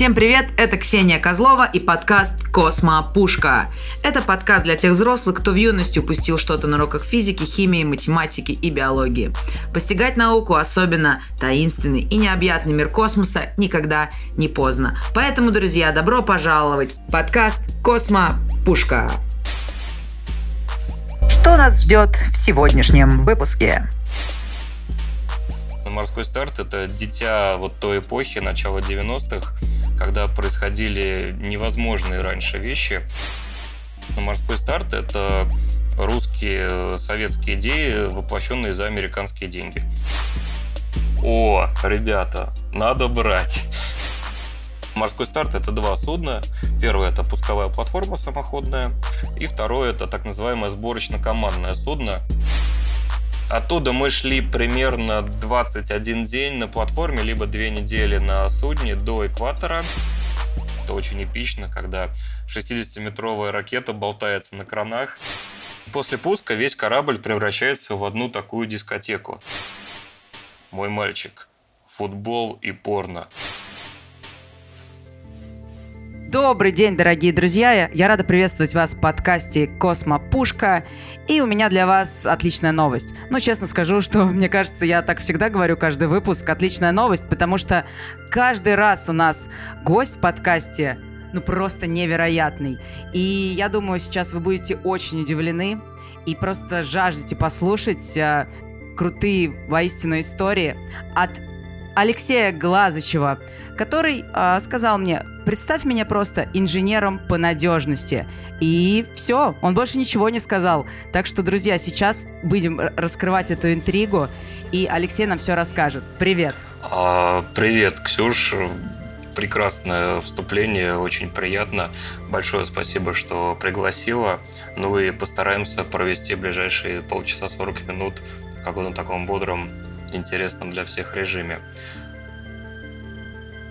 Всем привет, это Ксения Козлова и подкаст «Космо Пушка». Это подкаст для тех взрослых, кто в юности упустил что-то на уроках физики, химии, математики и биологии. Постигать науку, особенно таинственный и необъятный мир космоса, никогда не поздно. Поэтому, друзья, добро пожаловать в подкаст «Космо Пушка». Что нас ждет в сегодняшнем выпуске? Морской старт — это дитя вот той эпохи, начала 90-х, когда происходили невозможные раньше вещи. Морской старт — это русские советские идеи, воплощенные за американские деньги. О, ребята, надо брать. Морской старт это два судна. Первое это пусковая платформа самоходная, и второе это так называемое сборочно-командное судно. Оттуда мы шли примерно 21 день на платформе, либо две недели на судне до экватора. Это очень эпично, когда 60-метровая ракета болтается на кранах. После пуска весь корабль превращается в одну такую дискотеку. Мой мальчик. Футбол и порно. Добрый день, дорогие друзья! Я рада приветствовать вас в подкасте «Космо Пушка». И у меня для вас отличная новость. Ну, честно скажу, что, мне кажется, я так всегда говорю каждый выпуск «отличная новость», потому что каждый раз у нас гость в подкасте ну просто невероятный. И я думаю, сейчас вы будете очень удивлены и просто жаждете послушать э, крутые воистину истории от Алексея Глазычева, который э, сказал мне, представь меня просто инженером по надежности. И все, он больше ничего не сказал. Так что, друзья, сейчас будем раскрывать эту интригу, и Алексей нам все расскажет. Привет. А, привет, Ксюш. Прекрасное вступление, очень приятно. Большое спасибо, что пригласила. Ну и постараемся провести ближайшие полчаса 40 минут в каком-то таком бодром, интересном для всех режиме.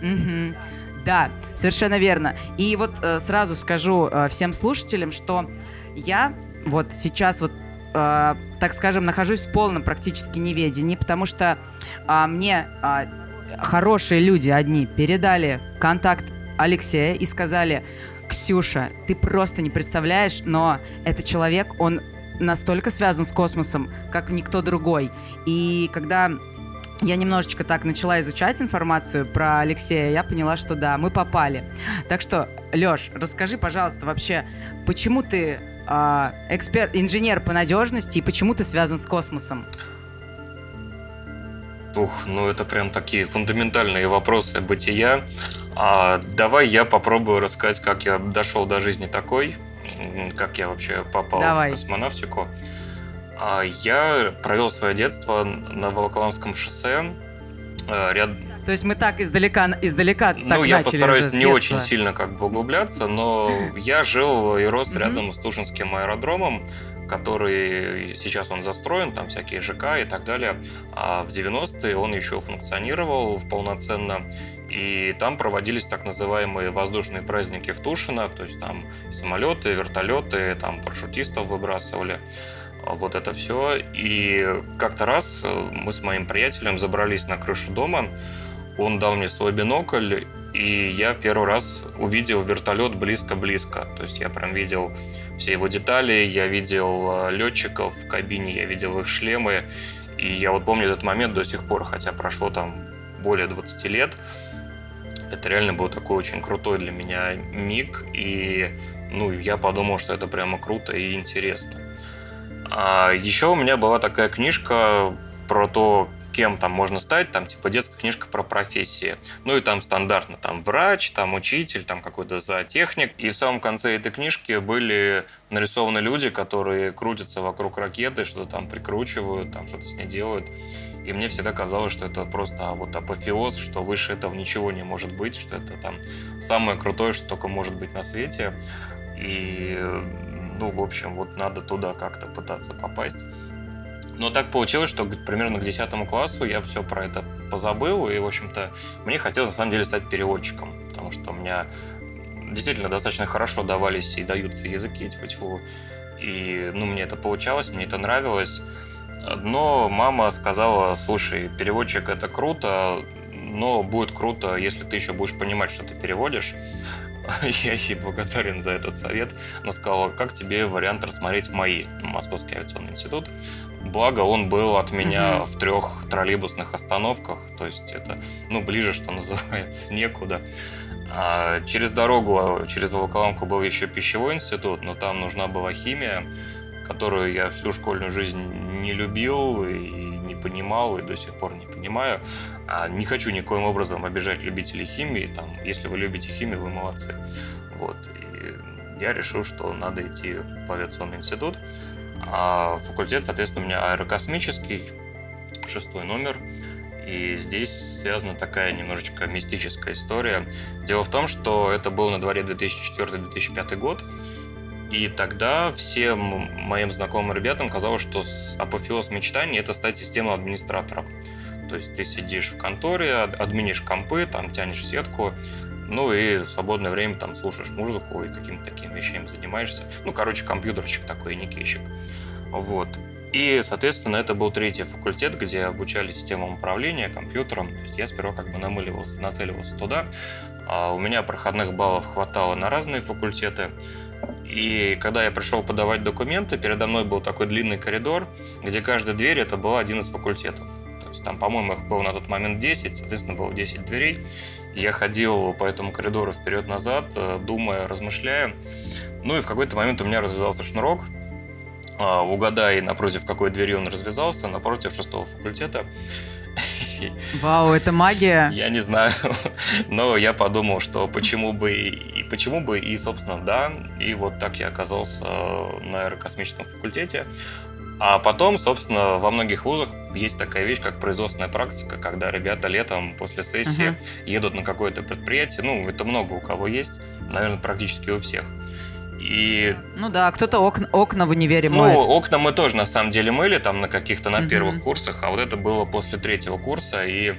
Угу. Да, совершенно верно. И вот э, сразу скажу э, всем слушателям, что я вот сейчас вот, э, так скажем, нахожусь в полном практически неведении, потому что э, мне э, хорошие люди одни передали контакт Алексея и сказали, Ксюша, ты просто не представляешь, но этот человек, он настолько связан с космосом, как никто другой. И когда я немножечко так начала изучать информацию про Алексея, я поняла, что да, мы попали. Так что, Лёш, расскажи, пожалуйста, вообще, почему ты э, эксперт, инженер по надежности и почему ты связан с космосом? Ух, ну это прям такие фундаментальные вопросы бытия. А, давай я попробую рассказать, как я дошел до жизни такой, как я вообще попал давай. в космонавтику. А я провел свое детство на Волоколамском шоссе. Э, ряд... То есть мы так издалека, издалека так Ну, я постараюсь не очень сильно как бы углубляться, но я жил и рос рядом с Тушинским аэродромом, который сейчас он застроен, там всякие ЖК и так далее. А в 90-е он еще функционировал полноценно. И там проводились так называемые воздушные праздники в Тушино, то есть там самолеты, вертолеты, там парашютистов выбрасывали вот это все. И как-то раз э, мы с моим приятелем забрались на крышу дома, он дал мне свой бинокль, и я первый раз увидел вертолет близко-близко. То есть я прям видел все его детали, я видел э, летчиков в кабине, я видел их шлемы. И я вот помню этот момент до сих пор, хотя прошло там более 20 лет. Это реально был такой очень крутой для меня миг. И ну, я подумал, что это прямо круто и интересно. А еще у меня была такая книжка про то, кем там можно стать, там типа детская книжка про профессии. Ну и там стандартно, там врач, там учитель, там какой-то зоотехник. И в самом конце этой книжки были нарисованы люди, которые крутятся вокруг ракеты, что-то там прикручивают, там что-то с ней делают. И мне всегда казалось, что это просто вот апофеоз, что выше этого ничего не может быть, что это там самое крутое, что только может быть на свете. И ну, в общем, вот надо туда как-то пытаться попасть. Но так получилось, что примерно к 10 классу я все про это позабыл, и, в общем-то, мне хотелось, на самом деле, стать переводчиком, потому что у меня действительно достаточно хорошо давались и даются языки, тьфу-тьфу, и, ну, мне это получалось, мне это нравилось, но мама сказала, слушай, переводчик это круто, но будет круто, если ты еще будешь понимать, что ты переводишь. Я ей благодарен за этот совет. Она сказала, как тебе вариант рассмотреть мои, Московский авиационный институт. Благо, он был от меня mm-hmm. в трех троллейбусных остановках, то есть это, ну, ближе, что называется, некуда. А через дорогу, через Волоколамку был еще пищевой институт, но там нужна была химия, которую я всю школьную жизнь не любил и не понимал, и до сих пор не понимаю. А не хочу никоим образом обижать любителей химии. Там, если вы любите химию, вы молодцы. Вот. И я решил, что надо идти в авиационный институт. А факультет, соответственно, у меня аэрокосмический, шестой номер. И здесь связана такая немножечко мистическая история. Дело в том, что это был на дворе 2004-2005 год, и тогда всем моим знакомым ребятам казалось, что апофеоз мечтаний — это стать системным администратором. То есть ты сидишь в конторе, админишь компы, там тянешь сетку, ну и в свободное время там слушаешь музыку и какими-то такими вещами занимаешься. Ну, короче, компьютерщик такой, никейщик. Вот. И, соответственно, это был третий факультет, где обучали системам управления, компьютером. То есть я сперва как бы намыливался, нацеливался туда. А у меня проходных баллов хватало на разные факультеты. И когда я пришел подавать документы, передо мной был такой длинный коридор, где каждая дверь это был один из факультетов. То есть там, по-моему, их было на тот момент 10, соответственно, было 10 дверей. Я ходил по этому коридору вперед-назад, э, думая, размышляя. Ну и в какой-то момент у меня развязался шнурок. А, угадай, напротив какой двери он развязался, напротив шестого факультета. Вау, это магия. Я не знаю, но я подумал, что почему бы и почему бы и, собственно, да. И вот так я оказался на аэрокосмическом факультете. А потом, собственно, во многих вузах есть такая вещь, как производственная практика, когда ребята летом после сессии uh-huh. едут на какое-то предприятие. Ну, это много у кого есть, наверное, практически у всех. И... Ну да, кто-то окна, окна в универе моет. Ну, окна мы тоже на самом деле мыли там на каких-то на uh-huh. первых курсах, а вот это было после третьего курса, и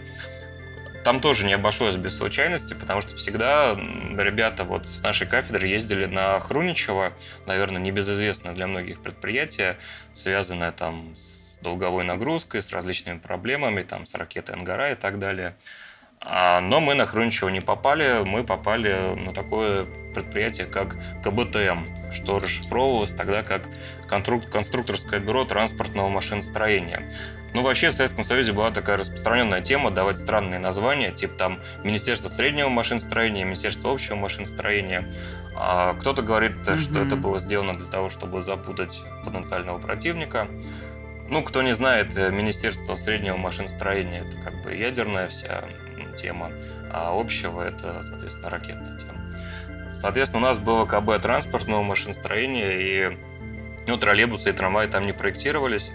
там тоже не обошлось без случайности, потому что всегда ребята вот с нашей кафедры ездили на Хруничево, наверное, небезызвестное для многих предприятие, связанное там с долговой нагрузкой, с различными проблемами, там, с ракетой Ангара и так далее. А, но мы на Хруничево не попали, мы попали на такое предприятие, как КБТМ, что расшифровывалось тогда как конструкторское бюро транспортного машиностроения. Ну, вообще в Советском Союзе была такая распространенная тема давать странные названия, типа там Министерство среднего машиностроения, Министерство общего машиностроения. А кто-то говорит, mm-hmm. что это было сделано для того, чтобы запутать потенциального противника. Ну, кто не знает, э, Министерство среднего машиностроения это как бы ядерная вся тема, а общего это, соответственно, ракетная тема. Соответственно, у нас было КБ транспортного машиностроения, и ну, троллейбусы и трамваи там не проектировались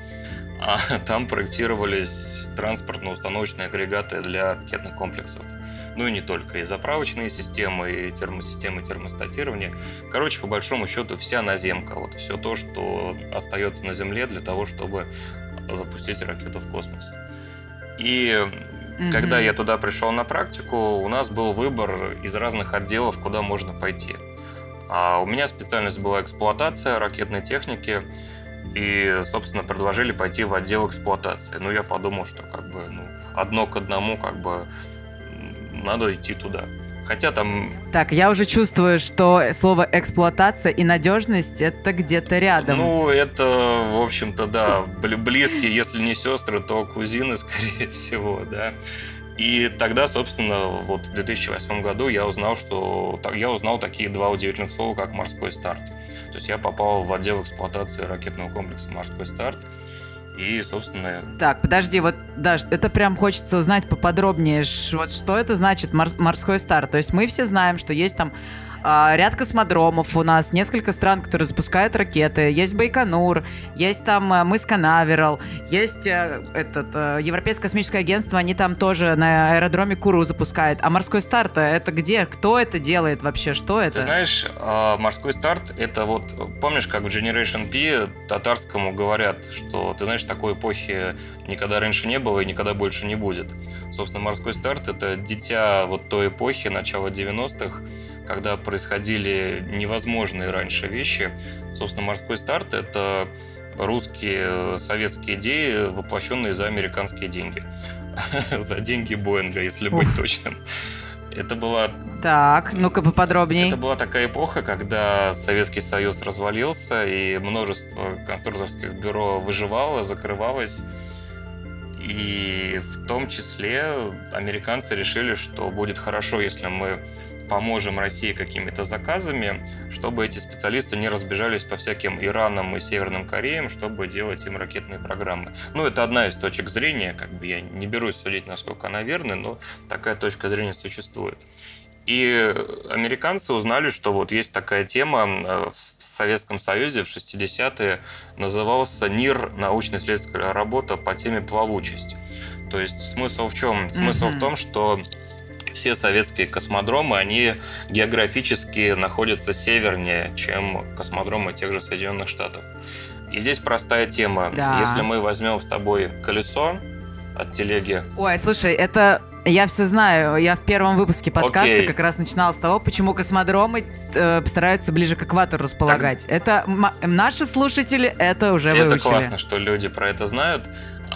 а там проектировались транспортно-установочные агрегаты для ракетных комплексов. Ну и не только, и заправочные системы, и термосистемы термостатирования. Короче, по большому счету, вся наземка, вот все то, что остается на Земле для того, чтобы запустить ракету в космос. И mm-hmm. когда я туда пришел на практику, у нас был выбор из разных отделов, куда можно пойти. А у меня специальность была эксплуатация ракетной техники, и, собственно, предложили пойти в отдел эксплуатации. Ну, я подумал, что как бы ну, одно к одному как бы надо идти туда. Хотя там... Так, я уже чувствую, что слово эксплуатация и надежность это где-то рядом. Ну, это, в общем-то, да, близкие, если не сестры, то кузины, скорее всего, да. И тогда, собственно, вот в 2008 году я узнал, что я узнал такие два удивительных слова, как морской старт. То есть я попал в отдел эксплуатации ракетного комплекса «Морской старт». И, собственно... Так, подожди, вот, Даш, это прям хочется узнать поподробнее. Вот что это значит морской старт? То есть мы все знаем, что есть там ряд космодромов у нас, несколько стран, которые запускают ракеты. Есть Байконур, есть там а, мыс Канаверал, есть а, этот, а, Европейское космическое агентство, они там тоже на аэродроме Куру запускают. А морской старт это где? Кто это делает вообще? Что это? Ты знаешь, морской старт это вот, помнишь, как в Generation P татарскому говорят, что ты знаешь, такой эпохи никогда раньше не было и никогда больше не будет. Собственно, морской старт это дитя вот той эпохи, начала 90-х, когда происходили невозможные раньше вещи. Собственно, морской старт — это русские советские идеи, воплощенные за американские деньги. За деньги Боинга, если быть точным. Это была... Так, ну-ка поподробнее. Это была такая эпоха, когда Советский Союз развалился, и множество конструкторских бюро выживало, закрывалось. И в том числе американцы решили, что будет хорошо, если мы поможем России какими-то заказами, чтобы эти специалисты не разбежались по всяким Иранам и Северным Кореям, чтобы делать им ракетные программы. Ну, это одна из точек зрения, как бы я не берусь судить, насколько она верна, но такая точка зрения существует. И американцы узнали, что вот есть такая тема э, в Советском Союзе в 60-е, назывался НИР, научно-исследовательская работа по теме плавучесть. То есть смысл в чем? Смысл mm-hmm. в том, что все советские космодромы, они географически находятся севернее, чем космодромы тех же Соединенных Штатов. И здесь простая тема. Да. Если мы возьмем с тобой колесо от телеги... Ой, слушай, это я все знаю. Я в первом выпуске подкаста okay. как раз начинала с того, почему космодромы э, стараются ближе к экватору располагать. Так... Это наши слушатели это уже это выучили. Это классно, что люди про это знают.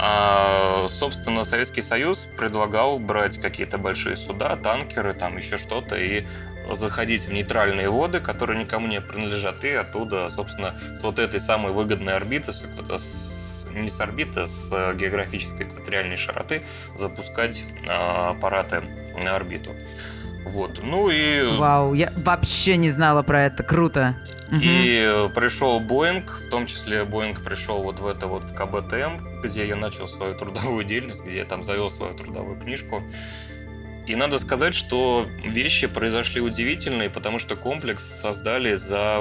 А, собственно, Советский Союз предлагал брать какие-то большие суда, танкеры, там еще что-то, и заходить в нейтральные воды, которые никому не принадлежат, и оттуда, собственно, с вот этой самой выгодной орбиты, с, с, не с орбиты, с географической экваториальной широты запускать а, аппараты на орбиту. Вот. Ну и... Вау, я вообще не знала про это. Круто. И пришел Боинг, в том числе Боинг пришел вот в это вот в КБТМ, где я начал свою трудовую деятельность, где я там завел свою трудовую книжку. И надо сказать, что вещи произошли удивительные, потому что комплекс создали за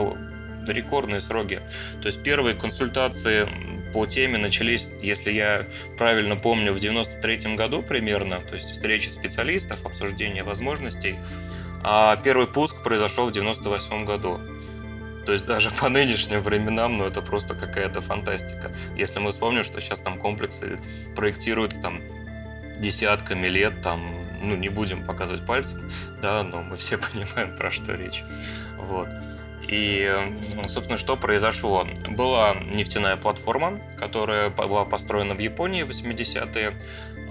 рекордные сроки. То есть первые консультации по теме начались, если я правильно помню, в 93 году примерно, то есть встречи специалистов, обсуждение возможностей. А первый пуск произошел в 98 году. То есть даже по нынешним временам, ну это просто какая-то фантастика. Если мы вспомним, что сейчас там комплексы проектируются там десятками лет, там, ну не будем показывать пальцем, да, но мы все понимаем, про что речь. Вот. И, собственно, что произошло? Была нефтяная платформа, которая была построена в Японии в 80-е.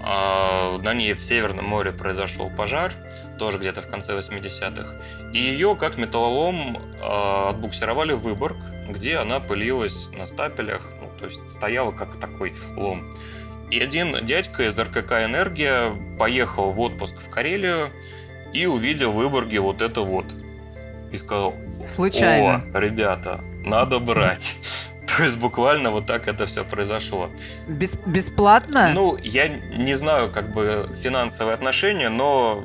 А, на ней в Северном море произошел пожар, тоже где-то в конце 80-х. И ее, как металлолом, а, отбуксировали в Выборг, где она пылилась на стапелях, ну, то есть стояла как такой лом. И один дядька из РКК «Энергия» поехал в отпуск в Карелию и увидел в Выборге вот это вот. И сказал, Случайно. О, ребята, надо брать. То есть буквально вот так это все произошло. Без, бесплатно? Ну, я не знаю как бы финансовые отношения, но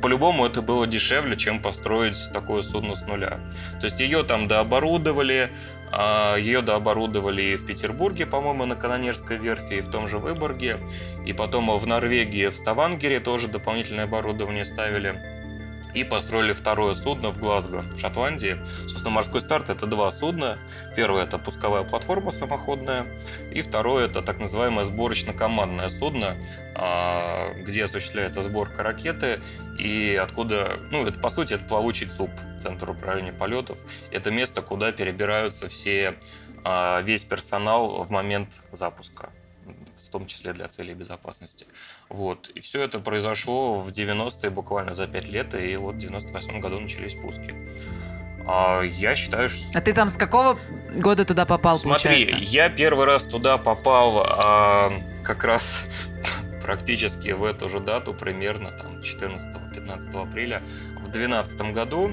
по-любому это было дешевле, чем построить такое судно с нуля. То есть ее там дооборудовали, а, ее дооборудовали и в Петербурге, по-моему, на Канонерской верфи, и в том же Выборге. И потом в Норвегии, в Ставангере тоже дополнительное оборудование ставили и построили второе судно в Глазго, в Шотландии. Собственно, морской старт это два судна. Первое это пусковая платформа самоходная, и второе это так называемое сборочно-командное судно, а, где осуществляется сборка ракеты и откуда, ну, это по сути это плавучий ЦУП, Центр управления полетов. Это место, куда перебираются все, а, весь персонал в момент запуска том числе для целей безопасности. Вот. И все это произошло в 90-е, буквально за 5 лет, и вот в 98 году начались пуски. А, я считаю, что... А ты там с какого года туда попал, Смотри, получается? я первый раз туда попал а, как раз практически в эту же дату, примерно там 14-15 апреля в 2012 году.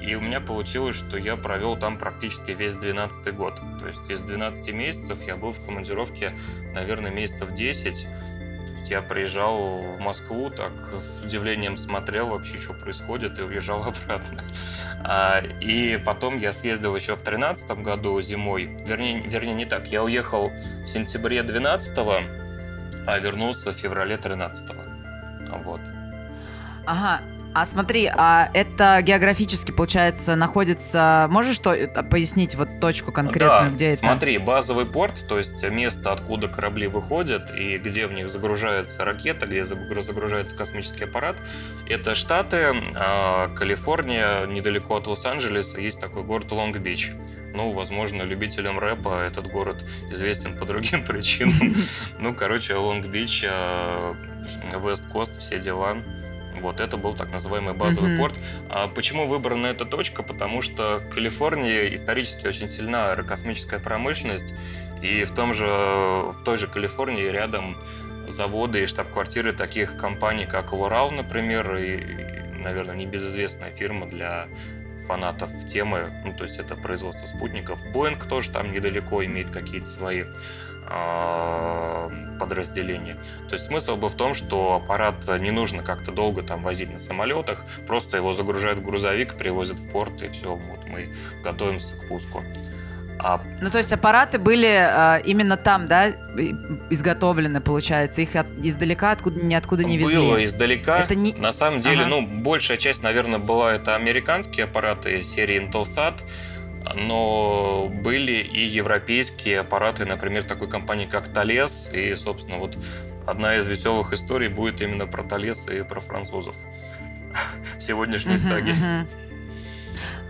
И у меня получилось, что я провел там практически весь 12 год. То есть из 12 месяцев я был в командировке, наверное, месяцев 10. То есть я приезжал в Москву, так с удивлением смотрел вообще, что происходит, и уезжал обратно. А, и потом я съездил еще в 13 году зимой. Вернее, вернее, не так. Я уехал в сентябре 12 а вернулся в феврале 13 Вот. Ага, а смотри, а это географически, получается, находится... Можешь что, э, пояснить вот точку конкретную, да, где это? смотри, базовый порт, то есть место, откуда корабли выходят и где в них загружается ракета, где загружается космический аппарат, это Штаты, а, Калифорния, недалеко от Лос-Анджелеса есть такой город Лонг-Бич. Ну, возможно, любителям рэпа этот город известен по другим причинам. Ну, короче, Лонг-Бич, Вест-Кост, все дела. Вот это был так называемый базовый mm-hmm. порт. А почему выбрана эта точка? Потому что в Калифорнии исторически очень сильна аэрокосмическая промышленность, и в том же в той же Калифорнии рядом заводы и штаб-квартиры таких компаний, как Лорал, например, и, наверное, небезызвестная фирма для фанатов темы, ну, то есть это производство спутников. Боинг тоже там недалеко имеет какие-то свои а, подразделения. То есть смысл был в том, что аппарат не нужно как-то долго там возить на самолетах, просто его загружают в грузовик, привозят в порт, и все, вот мы готовимся к пуску. А... Ну, то есть аппараты были э, именно там, да, изготовлены, получается? Их от, издалека откуда, ниоткуда не везли? Было издалека. Это не... На самом деле, ага. ну, большая часть, наверное, была это американские аппараты серии Intelsat, но были и европейские аппараты, например, такой компании, как Thales, и, собственно, вот одна из веселых историй будет именно про Thales и про французов в сегодняшней саге.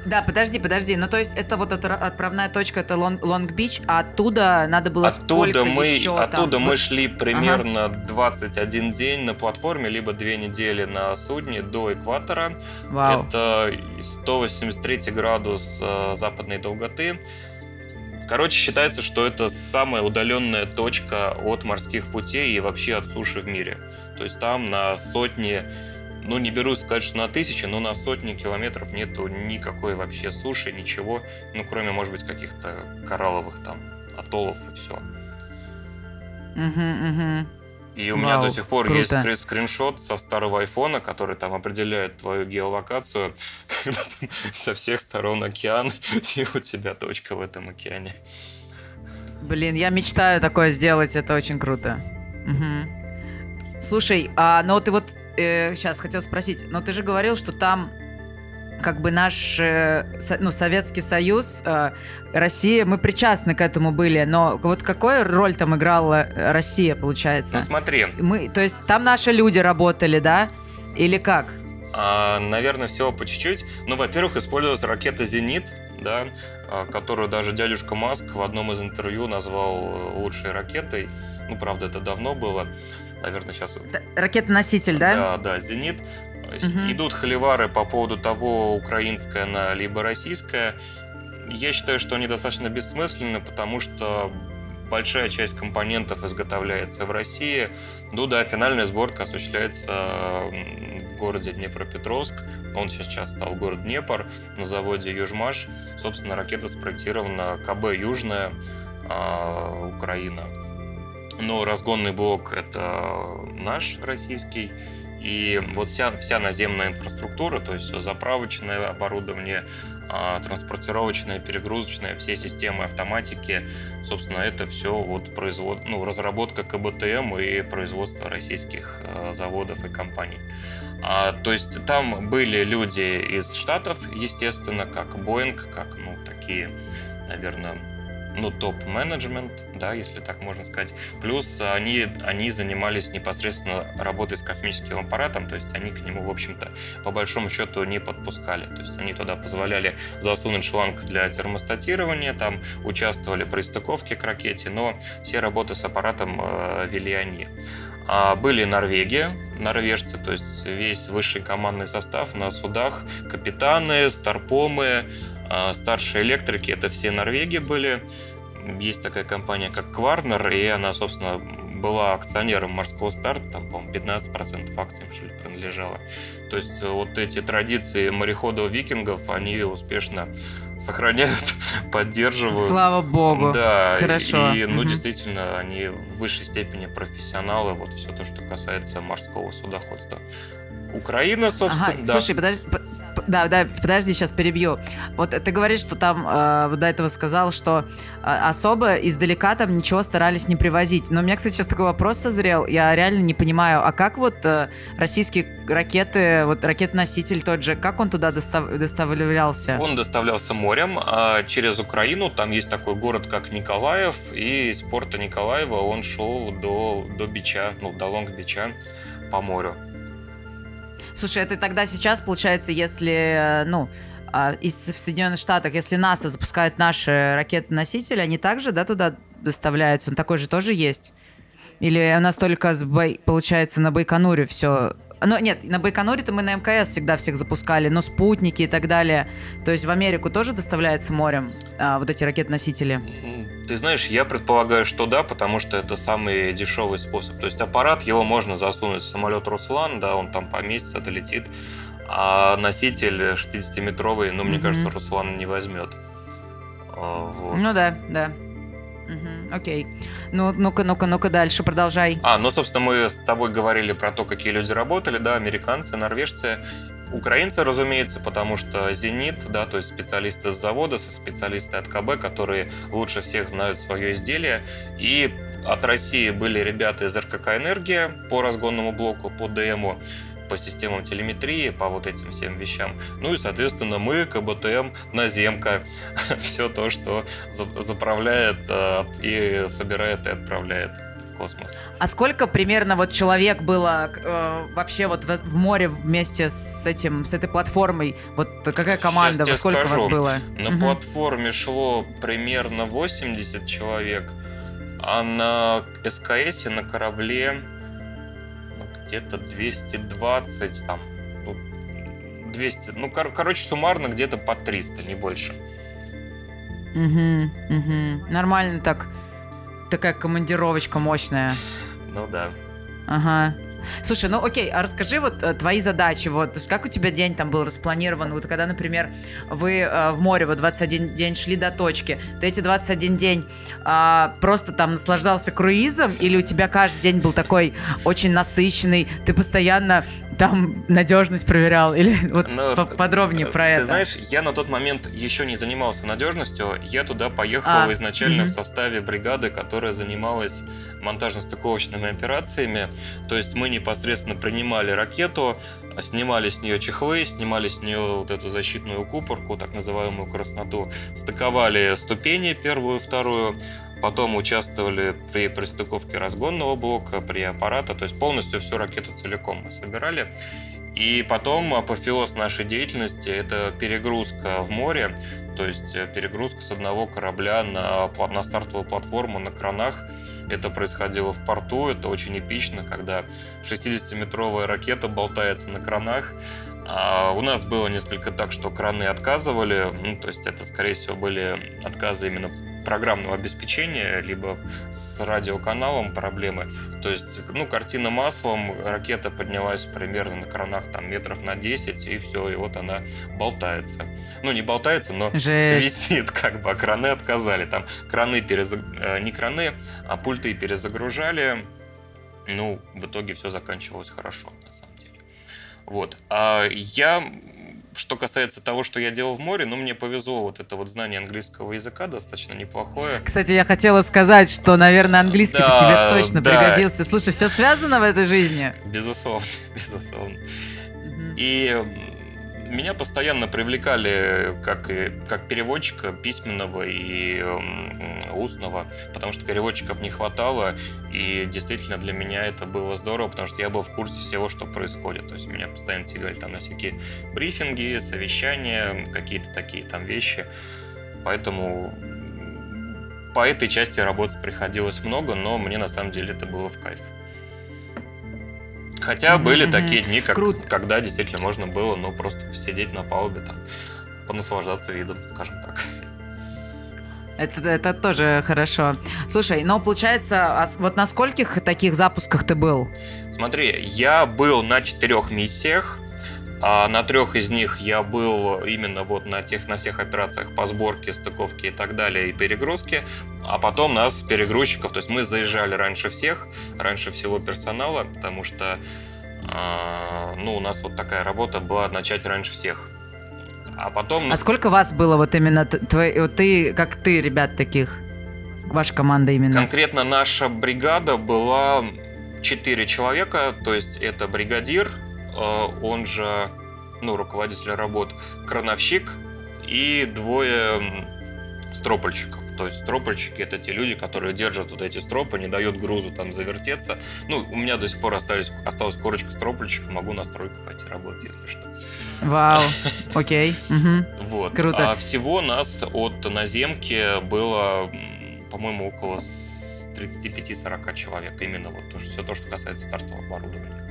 Да, подожди, подожди. Ну, то есть это вот эта отправная точка, это Лонг-Бич, а оттуда надо было оттуда мы, еще Оттуда там? мы шли примерно ага. 21 день на платформе, либо две недели на судне до экватора. Вау. Это 183 градус э, западной долготы. Короче, считается, что это самая удаленная точка от морских путей и вообще от суши в мире. То есть там на сотни ну, не берусь сказать, что на тысячи, но на сотни километров нету никакой вообще суши, ничего, ну, кроме, может быть, каких-то коралловых там атоллов и все. Угу, угу. И у Вау, меня до сих пор круто. есть скриншот со старого айфона, который там определяет твою геолокацию, когда там со всех сторон океан, и у тебя точка в этом океане. Блин, я мечтаю такое сделать, это очень круто. Угу. Слушай, а ну ты вот э, сейчас хотел спросить, но ты же говорил, что там как бы наш, э, со, ну, Советский Союз, э, Россия, мы причастны к этому были, но вот какую роль там играла Россия, получается? Ну, смотри. Мы, то есть там наши люди работали, да? Или как? А, наверное, всего по чуть-чуть. Ну, во-первых, использовалась ракета «Зенит», да, а, которую даже дядюшка Маск в одном из интервью назвал э, лучшей ракетой. Ну, правда, это давно было наверное, сейчас... Ракетоноситель, да? Да, да, «Зенит». Угу. Идут холивары по поводу того, украинская она либо российская. Я считаю, что они достаточно бессмысленны, потому что большая часть компонентов изготовляется в России. Ну да, финальная сборка осуществляется в городе Днепропетровск. Он сейчас стал город Днепр на заводе Южмаш. Собственно, ракета спроектирована КБ «Южная», а, Украина но разгонный блок это наш российский. И вот вся, вся наземная инфраструктура, то есть заправочное оборудование, а, транспортировочное, перегрузочное, все системы автоматики, собственно, это все вот производ... ну, разработка КБТМ и производство российских а, заводов и компаний. А, то есть там были люди из Штатов, естественно, как Boeing, как ну, такие, наверное, ну, топ-менеджмент, да, если так можно сказать. Плюс они, они занимались непосредственно работой с космическим аппаратом, то есть они к нему, в общем-то, по большому счету не подпускали. То есть они туда позволяли засунуть шланг для термостатирования, там участвовали при стыковке к ракете, но все работы с аппаратом э, вели они. А были Норвегия, норвежцы, то есть весь высший командный состав на судах, капитаны, старпомы, старшие электрики, это все Норвегии были. Есть такая компания, как Кварнер, и она, собственно, была акционером морского старта, там, по-моему, 15% акций что ли, принадлежало. То есть вот эти традиции мореходов-викингов, они успешно сохраняют, поддерживают. Слава богу. Да. Хорошо. И, ну, угу. действительно, они в высшей степени профессионалы, вот все то, что касается морского судоходства. Украина, собственно, ага, да. Слушай, подожди, да, да, подожди, сейчас перебью. Вот ты говоришь, что там, э, вот до этого сказал, что э, особо издалека там ничего старались не привозить. Но у меня, кстати, сейчас такой вопрос созрел. Я реально не понимаю, а как вот э, российские ракеты, вот ракетоноситель тот же, как он туда достав, доставлялся? Он доставлялся морем а через Украину. Там есть такой город, как Николаев, и из порта Николаева он шел до, до Бича, ну, до Лонг-Бича по морю. Слушай, это тогда сейчас, получается, если, ну, А из в Соединенных Штатах, если НАСА запускает наши ракеты-носители, они также, да, туда доставляются? Он такой же тоже есть? Или у нас только, с Бай... получается, на Байконуре все ну, нет, на Байконуре-то мы на МКС всегда всех запускали, но спутники и так далее. То есть в Америку тоже доставляется морем а, вот эти ракет-носители? Ты знаешь, я предполагаю, что да, потому что это самый дешевый способ. То есть аппарат, его можно засунуть в самолет Руслан, да, он там поместится, долетит. А носитель 60-метровый, ну, мне mm-hmm. кажется, Руслан не возьмет. А, вот. Ну да, да. Окей. Ну, ну-ка, ну-ка, ну-ка дальше, продолжай. А, ну, собственно, мы с тобой говорили про то, какие люди работали, да, американцы, норвежцы, украинцы, разумеется, потому что «Зенит», да, то есть специалисты с завода, специалисты от КБ, которые лучше всех знают свое изделие, и от России были ребята из РКК «Энергия» по разгонному блоку, по ДМу, по системам телеметрии, по вот этим всем вещам. Ну и, соответственно, мы, КБТМ, наземка, все то, что заправляет э, и собирает и отправляет в космос. А сколько примерно вот человек было э, вообще вот в, в море вместе с этим, с этой платформой? Вот какая команда, во сколько скажу. вас было? На угу. платформе шло примерно 80 человек, а на СКС на корабле где-то 220, там, ну, 200, ну, кор- короче, суммарно где-то по 300, не больше. Угу, угу. Нормально так. Такая командировочка мощная. Ну да. Ага. Слушай, ну окей, а расскажи вот э, твои задачи, вот, то есть как у тебя день там был распланирован, вот когда, например, вы э, в море вот 21 день шли до точки, ты эти 21 день э, просто там наслаждался круизом, или у тебя каждый день был такой очень насыщенный, ты постоянно там надежность проверял? Или вот Но, ну, подробнее про ты это? Ты знаешь, я на тот момент еще не занимался надежностью. Я туда поехал а, изначально угу. в составе бригады, которая занималась монтажно-стыковочными операциями. То есть мы непосредственно принимали ракету, снимали с нее чехлы, снимали с нее вот эту защитную купорку, так называемую красноту, стыковали ступени первую, вторую, потом участвовали при пристыковке разгонного блока, при аппарата, то есть полностью всю ракету целиком мы собирали. И потом апофеоз нашей деятельности – это перегрузка в море, то есть перегрузка с одного корабля на, на стартовую платформу на кранах – это происходило в порту, это очень эпично, когда 60-метровая ракета болтается на кранах. А у нас было несколько так, что краны отказывали, ну, то есть это, скорее всего, были отказы именно программного обеспечения, либо с радиоканалом проблемы. То есть, ну, картина маслом, ракета поднялась примерно на кранах там метров на 10, и все, и вот она болтается. Ну, не болтается, но Жесть. висит, как бы, а краны отказали. Там краны перезаг... Э, не краны, а пульты перезагружали. Ну, в итоге все заканчивалось хорошо, на самом деле. Вот. А я что касается того, что я делал в море, ну, мне повезло, вот это вот знание английского языка достаточно неплохое. Кстати, я хотела сказать, что, наверное, английский да, тебе точно да. пригодился. Слушай, все связано в этой жизни? Безусловно, безусловно. И меня постоянно привлекали как, как переводчика письменного и устного, потому что переводчиков не хватало, и действительно для меня это было здорово, потому что я был в курсе всего, что происходит. То есть меня постоянно тягали там на всякие брифинги, совещания, какие-то такие там вещи. Поэтому по этой части работать приходилось много, но мне на самом деле это было в кайф. Хотя были такие дни, как, когда действительно можно было, ну, просто посидеть на палубе, там, понаслаждаться видом, скажем так. Это, это тоже хорошо. Слушай, но получается, а вот на скольких таких запусках ты был? Смотри, я был на четырех миссиях. А на трех из них я был именно вот на тех, на всех операциях по сборке, стыковке и так далее, и перегрузке. А потом нас, перегрузчиков, то есть мы заезжали раньше всех, раньше всего персонала, потому что э, ну, у нас вот такая работа была начать раньше всех. А потом... А сколько вас было вот именно, твой, вот ты, как ты, ребят таких? Ваша команда именно? Конкретно наша бригада была 4 человека, то есть это бригадир, он же ну, руководитель работ, крановщик и двое стропольщиков. То есть стропольщики это те люди, которые держат вот эти стропы, не дают грузу там завертеться. Ну, у меня до сих пор остались, осталась корочка стропольщика, могу на стройку пойти работать, если что. Вау, окей. Вот. Круто. А всего нас от наземки было, по-моему, около 35-40 человек. Именно вот все то, что касается стартового оборудования.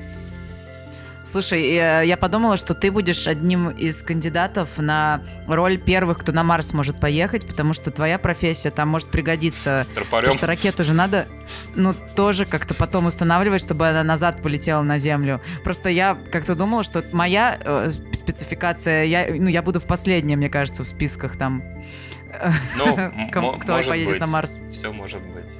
Слушай, я подумала, что ты будешь одним из кандидатов на роль первых, кто на Марс может поехать, потому что твоя профессия там может пригодиться. Потому что ракету же надо, ну, тоже как-то потом устанавливать, чтобы она назад полетела на Землю. Просто я как-то думала, что моя э, спецификация, я, ну, я буду в последнем, мне кажется, в списках там. Ну, кто поедет на Марс. Все может быть.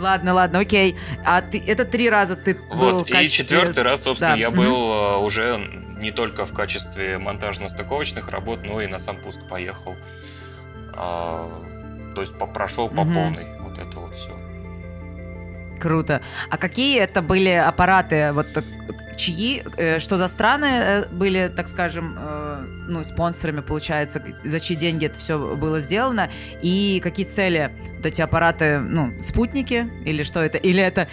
Ладно, ладно, окей. А ты, это три раза ты был Вот, качестве... и четвертый раз, собственно, да. я был mm-hmm. уже не только в качестве монтажно-стыковочных работ, но и на сам пуск поехал. А, то есть прошел по mm-hmm. полной вот это вот все. Круто. А какие это были аппараты? Вот чьи, э, что за страны э, были, так скажем, э, ну, спонсорами, получается, за чьи деньги это все было сделано, и какие цели вот эти аппараты, ну, спутники, или что это, или это,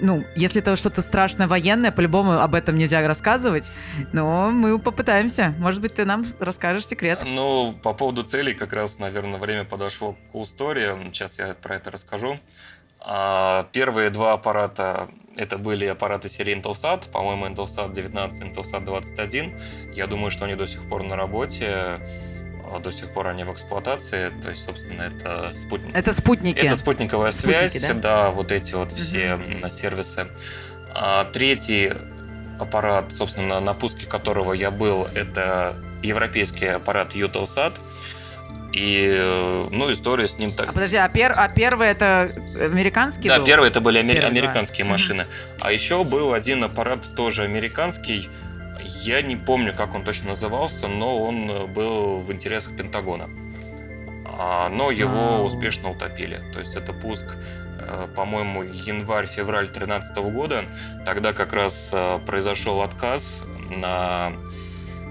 ну, если это что-то страшное военное, по-любому об этом нельзя рассказывать, но мы попытаемся, может быть, ты нам расскажешь секрет. Ну, по поводу целей как раз, наверное, время подошло к истории, сейчас я про это расскажу. А, первые два аппарата это были аппараты серии Intelsat, по-моему, Intelsat 19, Intelsat 21. Я думаю, что они до сих пор на работе, а, до сих пор они в эксплуатации. То есть, собственно, это спутник. Это спутники. Это спутниковая связь, спутники, да? да, вот эти вот все угу. сервисы. А, третий аппарат, собственно, на пуске которого я был, это европейский аппарат Eutelsat. И, э, ну, история с ним так... А подожди, а, пер... а первый это американский Да, был? первый это были амер... американские да. машины. А еще был один аппарат тоже американский. Я не помню, как он точно назывался, но он э, был в интересах Пентагона. А, но его успешно утопили. То есть это пуск, э, по-моему, январь-февраль 2013 года. Тогда как раз произошел отказ на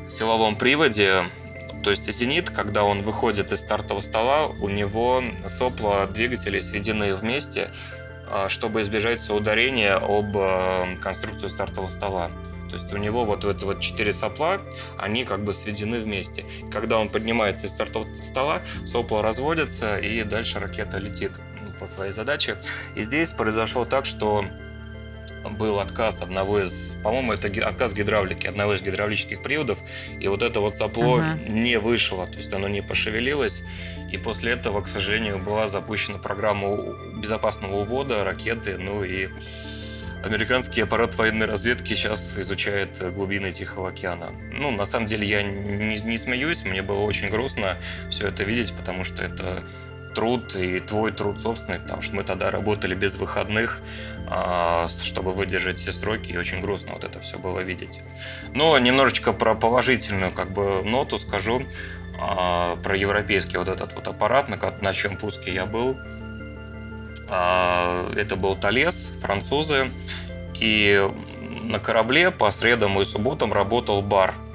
силовом приводе то есть «Зенит», когда он выходит из стартового стола, у него сопла двигателей сведены вместе, а, чтобы избежать соударения об а, конструкцию стартового стола. То есть у него вот эти вот четыре сопла, они как бы сведены вместе. Когда он поднимается из стартового стола, сопла разводятся, и дальше ракета летит по своей задаче. И здесь произошло так, что был отказ одного из, по-моему, это отказ гидравлики, одного из гидравлических приводов, и вот это вот сопло ага. не вышло, то есть оно не пошевелилось, и после этого, к сожалению, была запущена программа безопасного увода ракеты, ну и американский аппарат военной разведки сейчас изучает глубины Тихого океана. Ну, на самом деле, я не, не смеюсь, мне было очень грустно все это видеть, потому что это труд и твой труд собственный, потому что мы тогда работали без выходных, а, чтобы выдержать все сроки, и очень грустно вот это все было видеть. Но немножечко про положительную как бы ноту скажу, а, про европейский вот этот вот аппарат, на, на чем пуске я был. А, это был Талес, французы, и на корабле по средам и субботам работал бар –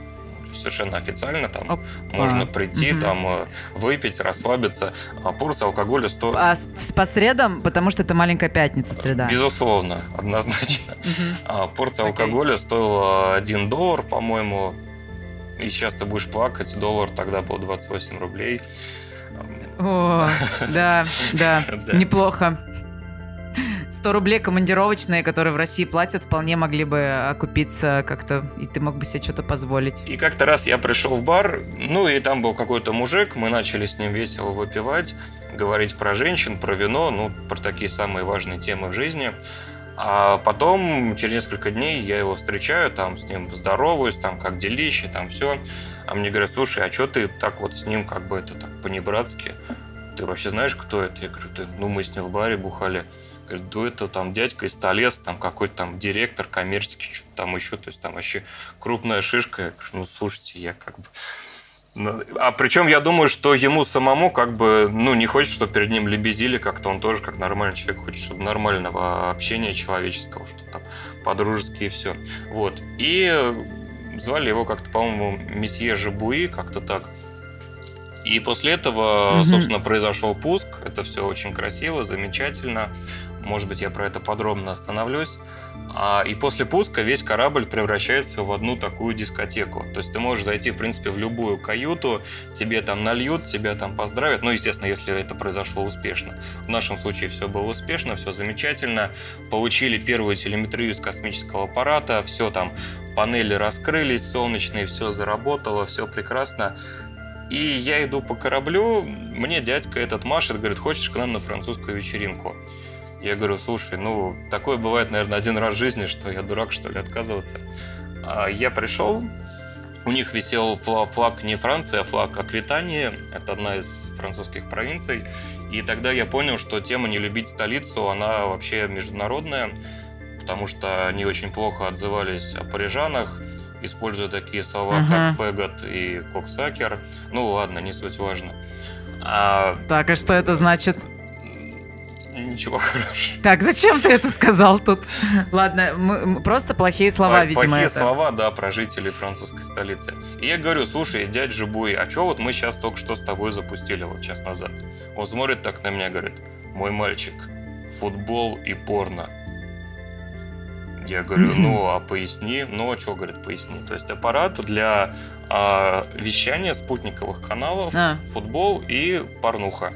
совершенно официально, там Опа. можно прийти, угу. там э, выпить, расслабиться. А порция алкоголя стоит... А с, с по средам, потому что это маленькая пятница, среда. Безусловно, однозначно. Угу. А, порция Окей. алкоголя стоила 1 доллар, по-моему. И сейчас ты будешь плакать, доллар тогда был 28 рублей. О, да, да, неплохо. 100 рублей командировочные, которые в России платят, вполне могли бы окупиться как-то, и ты мог бы себе что-то позволить. И как-то раз я пришел в бар, ну и там был какой-то мужик, мы начали с ним весело выпивать, говорить про женщин, про вино, ну, про такие самые важные темы в жизни. А потом, через несколько дней, я его встречаю, там с ним здороваюсь, там как делище, там все. А мне говорят, слушай, а что ты так вот с ним как бы это так по-небратски? Ты вообще знаешь, кто это? Я говорю, ну мы с ним в баре бухали. Говорит, да это там дядька из Толес, там какой-то там директор коммерческий, что-то там еще, то есть там вообще крупная шишка. Я говорю, ну, слушайте, я как бы... Ну, а причем я думаю, что ему самому как бы, ну, не хочет, чтобы перед ним лебезили как-то, он тоже как нормальный человек хочет, чтобы нормального общения человеческого, что там по-дружески и все. Вот. И звали его как-то, по-моему, месье Жабуи, как-то так. И после этого, угу. собственно, произошел пуск. Это все очень красиво, замечательно. Может быть, я про это подробно остановлюсь. А, и после пуска весь корабль превращается в одну такую дискотеку. То есть ты можешь зайти, в принципе, в любую каюту, тебе там нальют, тебя там поздравят. Ну, естественно, если это произошло успешно. В нашем случае все было успешно, все замечательно. Получили первую телеметрию из космического аппарата, все там, панели раскрылись, солнечные, все заработало, все прекрасно. И я иду по кораблю, мне дядька этот машет, говорит, хочешь к нам на французскую вечеринку? Я говорю, слушай, ну, такое бывает, наверное, один раз в жизни, что я дурак, что ли, отказываться. А я пришел, у них висел флаг не Франции, а флаг Аквитании. Это одна из французских провинций. И тогда я понял, что тема «не любить столицу», она вообще международная, потому что они очень плохо отзывались о парижанах, используя такие слова, uh-huh. как «фэгот» и «коксакер». Ну ладно, не суть важно. А... Так, а что это значит? Ничего хорошего. Так, зачем ты это сказал тут? Ладно, мы, просто плохие слова, По, видимо. Плохие это. слова, да, про жителей французской столицы. И я говорю, слушай, дядь Жибуй, а что вот мы сейчас только что с тобой запустили вот час назад? Он смотрит так на меня, говорит, мой мальчик, футбол и порно. Я говорю, ну, а поясни. Ну, а что, говорит, поясни. То есть аппарат для а, вещания спутниковых каналов, а. футбол и порнуха.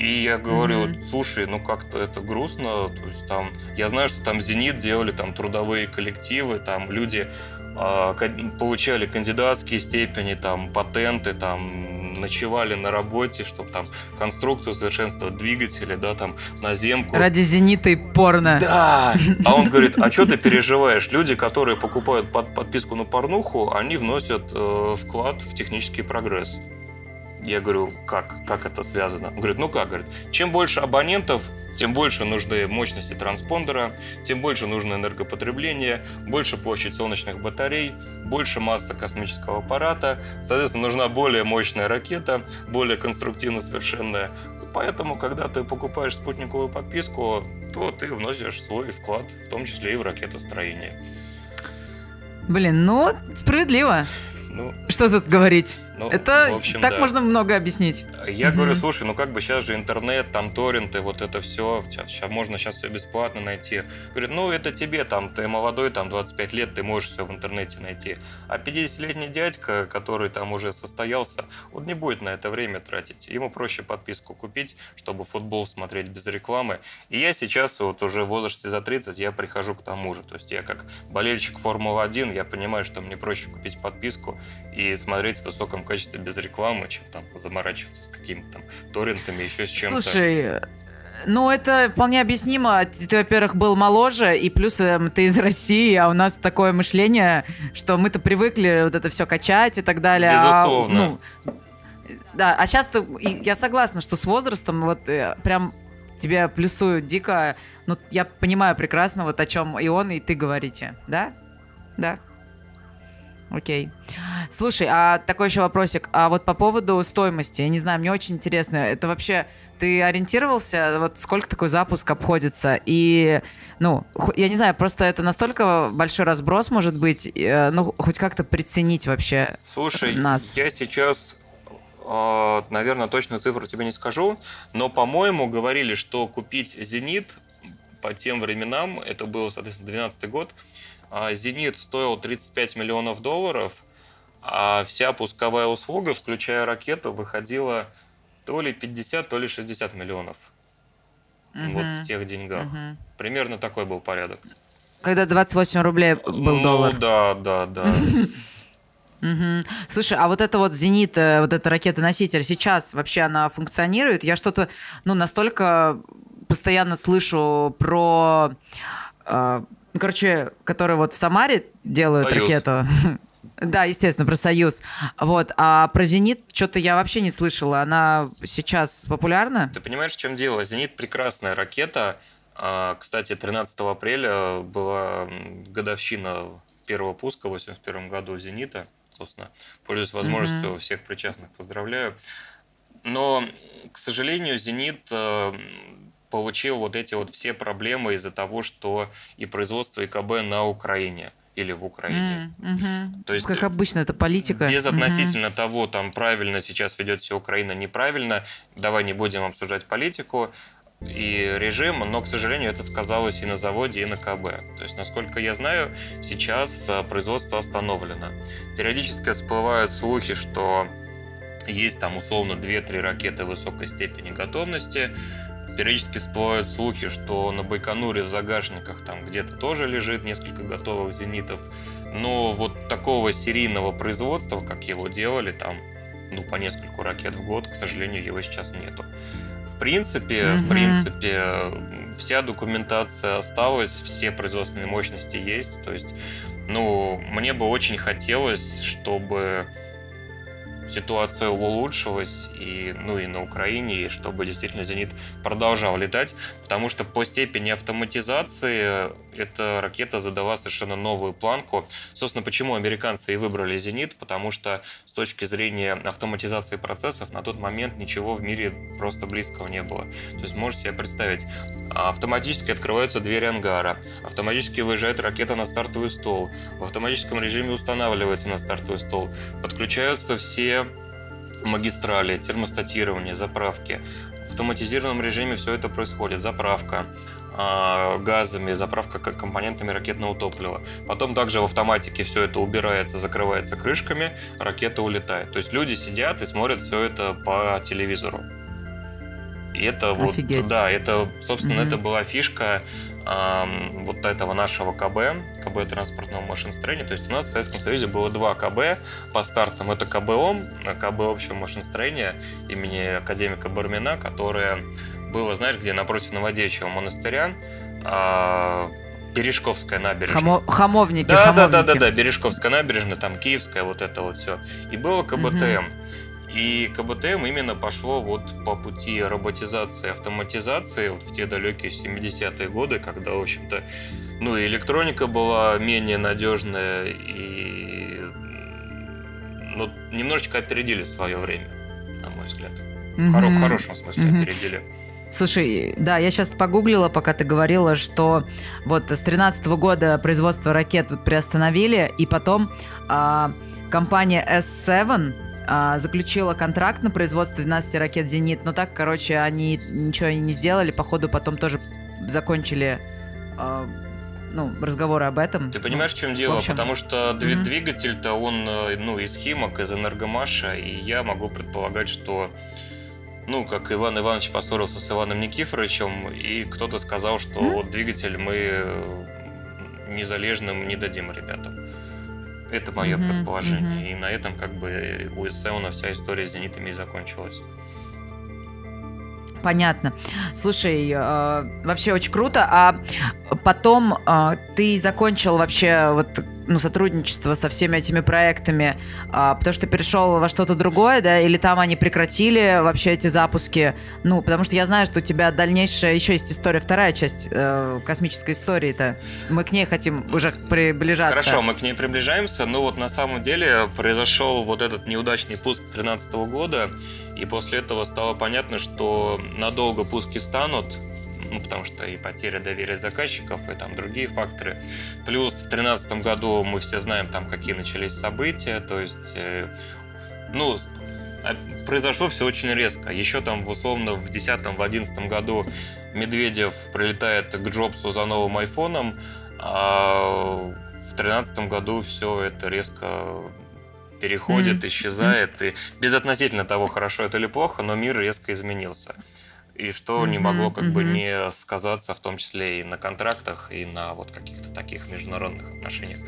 И я говорю, mm-hmm. слушай, ну как-то это грустно. То есть там, я знаю, что там Зенит делали там трудовые коллективы, там люди э, получали кандидатские степени, там патенты, там ночевали на работе, чтобы там конструкцию совершенствовать, двигатели, да, там наземку. Ради зенита и порно. Да. А он говорит, а что ты переживаешь? Люди, которые покупают под, подписку на порнуху, они вносят э, вклад в технический прогресс. Я говорю, как? Как это связано? Он говорит, ну как? Говорит, чем больше абонентов, тем больше нужны мощности транспондера, тем больше нужно энергопотребление, больше площадь солнечных батарей, больше масса космического аппарата, соответственно, нужна более мощная ракета, более конструктивно совершенная. Поэтому, когда ты покупаешь спутниковую подписку, то ты вносишь свой вклад, в том числе и в ракетостроение. Блин, ну, справедливо. Ну, что тут говорить? Ну, это общем, так да. можно много объяснить. Я mm говорю, слушай, ну как бы сейчас же интернет, там торренты, вот это все, можно сейчас все бесплатно найти. Говорит, ну это тебе там, ты молодой, там 25 лет, ты можешь все в интернете найти. А 50-летний дядька, который там уже состоялся, он не будет на это время тратить. Ему проще подписку купить, чтобы футбол смотреть без рекламы. И я сейчас вот уже в возрасте за 30, я прихожу к тому же. То есть я как болельщик Формулы-1, я понимаю, что мне проще купить подписку и смотреть в высоком качестве без рекламы, чем там заморачиваться с какими-то там торрентами, еще с чем-то. Слушай, ну, это вполне объяснимо. Ты, во-первых, был моложе, и плюс э, ты из России, а у нас такое мышление, что мы-то привыкли вот это все качать и так далее. А, Безусловно. А, ну, да, а сейчас я согласна, что с возрастом вот э, прям тебе плюсуют дико. Ну, я понимаю прекрасно, вот о чем и он, и ты говорите. Да? Да. Окей. Слушай, а такой еще вопросик. А вот по поводу стоимости, я не знаю, мне очень интересно, это вообще ты ориентировался, вот сколько такой запуск обходится? И, ну, я не знаю, просто это настолько большой разброс может быть, э, ну, хоть как-то приценить вообще Слушай, нас. я сейчас а, наверное, точную цифру тебе не скажу, но, по-моему, говорили, что купить «Зенит» по тем временам, это был, соответственно, 12 год, «Зенит» стоил 35 миллионов долларов, а вся пусковая услуга, включая ракету, выходила то ли 50, то ли 60 миллионов. Угу. Вот в тех деньгах. Угу. Примерно такой был порядок. Когда 28 рублей был ну, доллар. Да, да, да. Угу. Слушай, а вот это вот «Зенит», э, вот эта ракета-носитель, сейчас вообще она функционирует? Я что-то, ну, настолько постоянно слышу про э, ну, короче, которые вот в Самаре делают Союз. ракету. Да, естественно, про Союз. Вот. А про Зенит что-то я вообще не слышала. Она сейчас популярна? Ты понимаешь, в чем дело? Зенит прекрасная ракета. А, кстати, 13 апреля была годовщина первого пуска в 81 году Зенита. Собственно, пользуясь возможностью, mm-hmm. всех причастных поздравляю. Но, к сожалению, Зенит э, получил вот эти вот все проблемы из-за того, что и производство ИКБ на Украине. или в Украине. Mm, угу. То есть, как обычно, это политика. Без относительно угу. того, там правильно сейчас ведет себя Украина, неправильно, давай не будем обсуждать политику и режим, но, к сожалению, это сказалось и на заводе, и на КБ. То есть, насколько я знаю, сейчас а, производство остановлено. Периодически всплывают слухи, что есть там условно 2-3 ракеты высокой степени готовности. Периодически всплывают слухи, что на Байконуре в загашниках там где-то тоже лежит несколько готовых зенитов. Но вот такого серийного производства, как его делали, там ну, по нескольку ракет в год, к сожалению, его сейчас нету принципе, mm-hmm. в принципе, вся документация осталась, все производственные мощности есть. То есть, ну, мне бы очень хотелось, чтобы ситуация улучшилась и, ну, и на Украине, и чтобы действительно «Зенит» продолжал летать, потому что по степени автоматизации эта ракета задала совершенно новую планку. Собственно, почему американцы и выбрали «Зенит», потому что с точки зрения автоматизации процессов на тот момент ничего в мире просто близкого не было. То есть можете себе представить, автоматически открываются двери ангара, автоматически выезжает ракета на стартовый стол, в автоматическом режиме устанавливается на стартовый стол, подключаются все магистрали, термостатирование, заправки. В автоматизированном режиме все это происходит. Заправка, газами, заправка компонентами ракетного топлива. Потом также в автоматике все это убирается, закрывается крышками, ракета улетает. То есть люди сидят и смотрят все это по телевизору. И это Офигеть. вот, да, это, собственно, mm-hmm. это была фишка э, вот этого нашего КБ, КБ транспортного машиностроения. То есть у нас в Советском Союзе было два КБ по стартам. Это КБОМ, КБ общего машиностроения имени академика Бармина, которое было, знаешь, где напротив Новодевичьего монастыря, э, Бережковская набережная. Хамо... Хамовники, да, хамовники. Да, да, да, да, Бережковская набережная, там Киевская, вот это вот все. И было КБТМ. Угу. И КБТМ именно пошло вот по пути роботизации, автоматизации вот в те далекие 70-е годы, когда, в общем-то, ну и электроника была менее надежная, и ну, немножечко опередили свое время, на мой взгляд. Mm-hmm. В, хоро- в хорошем смысле mm-hmm. опередили. Слушай, да, я сейчас погуглила, пока ты говорила, что вот с 13 года производство ракет вот приостановили, и потом а, компания S7 а, заключила контракт на производство 12 ракет «Зенит», но так, короче, они ничего не сделали, походу потом тоже закончили а, ну, разговоры об этом. Ты понимаешь, ну, в чем дело? В общем... Потому что mm-hmm. двигатель-то он, э, ну, из Химок, из Энергомаша, и я могу предполагать, что ну, как Иван Иванович поссорился с Иваном Никифоровичем, и кто-то сказал, что вот двигатель мы э, незалежным не дадим ребятам. Это мое mm-hmm, предположение. Mm-hmm. И на этом как бы у Эссеуна вся история с зенитами и закончилась. Понятно. Слушай, э, вообще очень круто. А потом э, ты закончил вообще вот ну, сотрудничество со всеми этими проектами, а, потому что перешел во что-то другое, да, или там они прекратили вообще эти запуски? Ну, потому что я знаю, что у тебя дальнейшая еще есть история, вторая часть э, космической истории-то. Мы к ней хотим уже приближаться. Хорошо, мы к ней приближаемся, но вот на самом деле произошел вот этот неудачный пуск 2013 года, и после этого стало понятно, что надолго пуски станут, ну, потому что и потеря доверия заказчиков, и там другие факторы. Плюс в 2013 году мы все знаем, там, какие начались события, то есть, э, ну, а, произошло все очень резко. Еще там, условно, в 2010-2011 году Медведев прилетает к Джобсу за новым айфоном, а в 2013 году все это резко переходит, mm-hmm. исчезает. И безотносительно того, хорошо это или плохо, но мир резко изменился и что mm-hmm, не могло как mm-hmm. бы не сказаться в том числе и на контрактах, и на вот каких-то таких международных отношениях.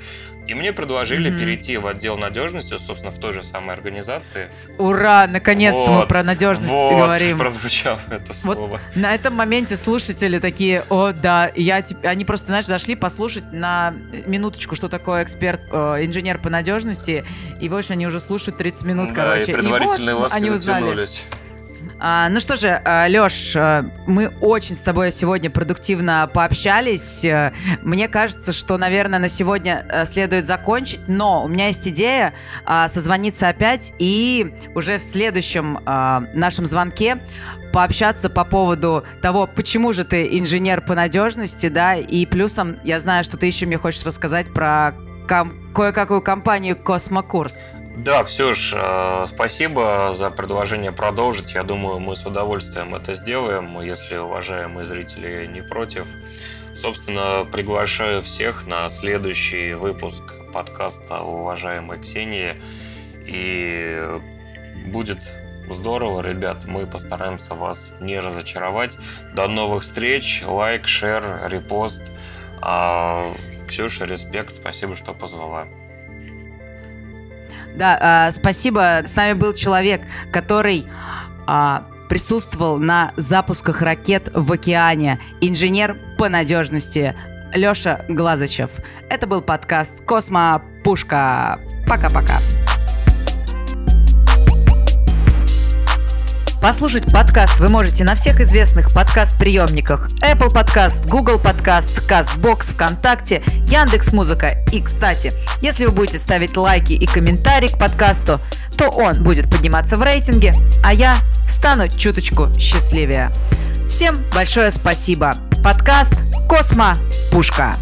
И мне предложили mm-hmm. перейти в отдел надежности, собственно, в той же самой организации. Ура! Наконец-то вот, мы про надежность вот, говорим. прозвучало это слово. Вот на этом моменте слушатели такие, о, да, я, они просто, знаешь, зашли послушать на минуточку, что такое эксперт, э, инженер по надежности, и больше они уже слушают 30 минут, да, короче. и предварительные и вот они узнали. А, ну что же, а, Лёш, а, мы очень с тобой сегодня продуктивно пообщались. Мне кажется, что, наверное, на сегодня следует закончить, но у меня есть идея созвониться опять и уже в следующем нашем звонке пообщаться по поводу того, почему же ты инженер по надежности, да, и плюсом я знаю, что ты еще мне хочешь рассказать про ком- кое-какую компанию «Космокурс». Да, Ксюш, э, спасибо за предложение продолжить. Я думаю, мы с удовольствием это сделаем, если уважаемые зрители не против. Собственно, приглашаю всех на следующий выпуск подкаста уважаемой Ксении. И будет здорово, ребят. Мы постараемся вас не разочаровать. До новых встреч. Лайк, шер, репост. А, Ксюша, респект. Спасибо, что позвала. Да, э, спасибо. С нами был человек, который э, присутствовал на запусках ракет в океане. Инженер по надежности Леша Глазачев. Это был подкаст «Космо Пушка». Пока-пока. Послушать подкаст вы можете на всех известных подкаст-приемниках Apple Podcast, Google Podcast, CastBox, ВКонтакте, Яндекс Музыка. И, кстати, если вы будете ставить лайки и комментарии к подкасту, то он будет подниматься в рейтинге, а я стану чуточку счастливее. Всем большое спасибо. Подкаст «Космо Пушка».